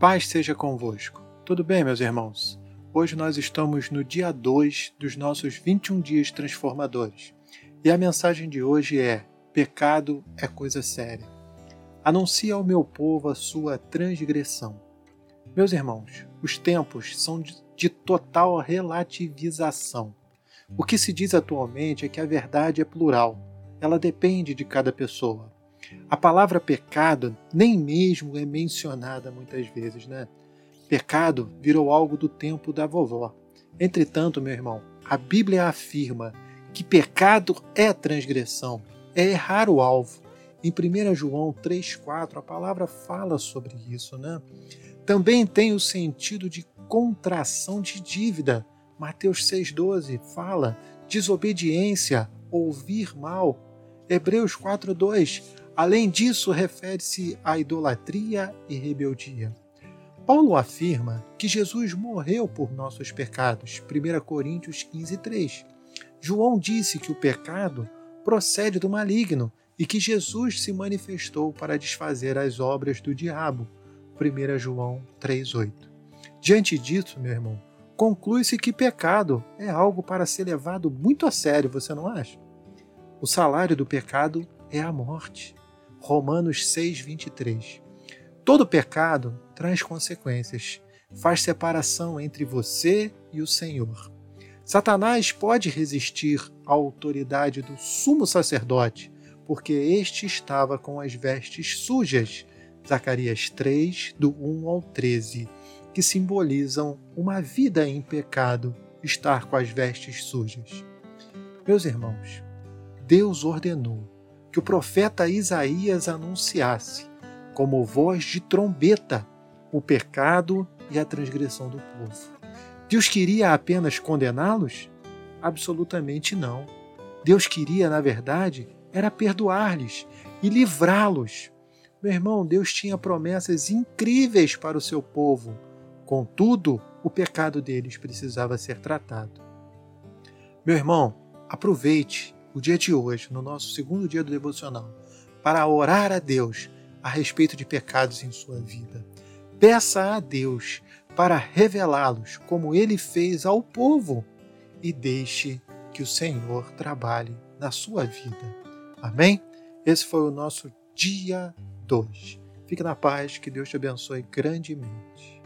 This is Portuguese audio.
Paz seja convosco. Tudo bem, meus irmãos? Hoje nós estamos no dia 2 dos nossos 21 dias transformadores. E a mensagem de hoje é: Pecado é coisa séria. Anuncia ao meu povo a sua transgressão. Meus irmãos, os tempos são de total relativização. O que se diz atualmente é que a verdade é plural, ela depende de cada pessoa. A palavra pecado nem mesmo é mencionada muitas vezes, né? Pecado virou algo do tempo da vovó. Entretanto, meu irmão, a Bíblia afirma que pecado é transgressão, é errar o alvo. Em 1 João 3,4 a palavra fala sobre isso, né? Também tem o sentido de contração de dívida. Mateus 6,12 fala desobediência, ouvir mal. Hebreus 4,2 Além disso, refere-se à idolatria e rebeldia. Paulo afirma que Jesus morreu por nossos pecados, 1 Coríntios 15, 3. João disse que o pecado procede do maligno e que Jesus se manifestou para desfazer as obras do diabo, 1 João 3,8. Diante disso, meu irmão, conclui-se que pecado é algo para ser levado muito a sério, você não acha? O salário do pecado é a morte. Romanos 6, 23. Todo pecado traz consequências, faz separação entre você e o Senhor. Satanás pode resistir à autoridade do sumo sacerdote, porque este estava com as vestes sujas. Zacarias 3, do 1 ao 13, que simbolizam uma vida em pecado, estar com as vestes sujas. Meus irmãos, Deus ordenou que o profeta Isaías anunciasse, como voz de trombeta, o pecado e a transgressão do povo. Deus queria apenas condená-los? Absolutamente não. Deus queria, na verdade, era perdoar-lhes e livrá-los. Meu irmão, Deus tinha promessas incríveis para o seu povo. Contudo, o pecado deles precisava ser tratado. Meu irmão, aproveite o dia de hoje, no nosso segundo dia do devocional, para orar a Deus a respeito de pecados em sua vida. Peça a Deus para revelá-los como ele fez ao povo e deixe que o Senhor trabalhe na sua vida. Amém? Esse foi o nosso dia 2. Fique na paz, que Deus te abençoe grandemente.